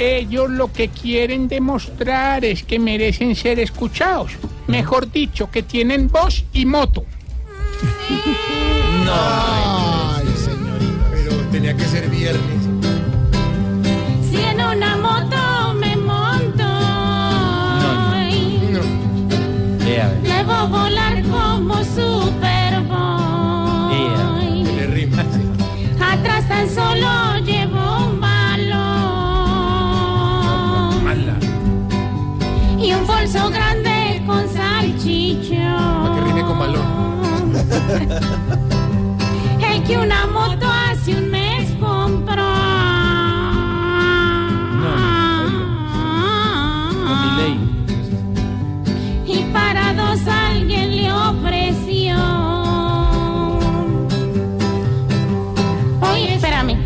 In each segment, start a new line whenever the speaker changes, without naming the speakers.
Ellos lo que quieren demostrar es que merecen ser escuchados. Mejor dicho, que tienen voz y moto.
Ay,
El que una moto hace un mes compró. Y para dos alguien le ofreció. Oye, espérame.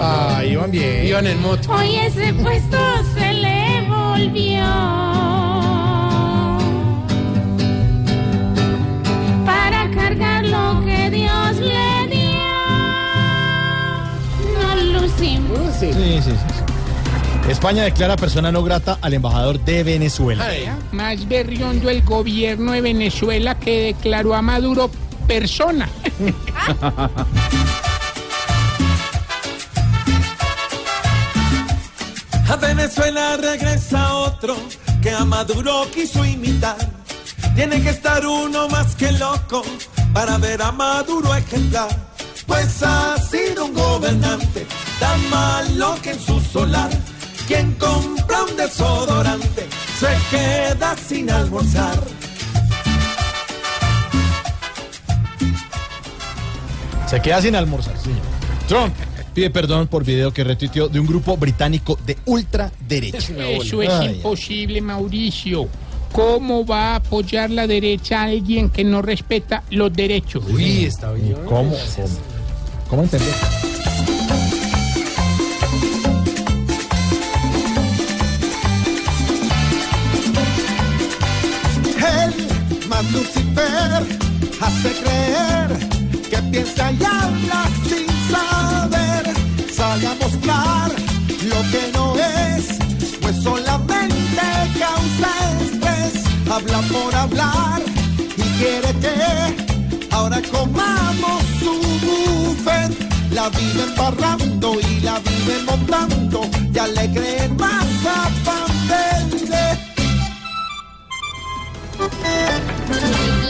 Ay, iban bien.
Iban en moto.
Hoy ese puesto se le volvió.
Sí, sí, sí. España declara persona no grata al embajador de Venezuela.
Ay,
Más berriondo el gobierno de Venezuela que declaró a Maduro persona.
A Venezuela regresa otro que a Maduro quiso imitar. Tiene que estar uno más que loco para ver a Maduro ejemplar. Pues ha sido un gobernante tan malo que en su solar, quien compra un desodorante se queda sin almorzar.
Se queda sin almorzar, señor. Trump pide perdón por video que retuiteó de un grupo británico de ultraderecha.
Eso es
ay.
imposible, Mauricio. ¿Cómo va a apoyar la derecha a alguien que no respeta los derechos?
Uy, está bien.
¿Cómo? ¿Cómo? ¿Cómo entender?
Hace creer que piensa y habla sin saber. Sale a mostrar lo que no es, pues solamente causa estrés. Habla por hablar y quiere que ahora comamos su buffet. La vive embarrando y la vive montando, ya le creen más a.
Qué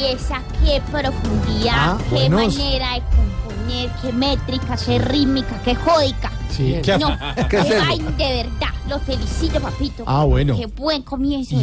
belleza, qué profundidad,
Ah,
qué
buenos.
manera de componer, qué métrica, qué rítmica, qué jódica.
Sí, ¿qué
No, qué de verdad. Lo felicito, papito.
Ah, bueno.
Qué buen comienzo.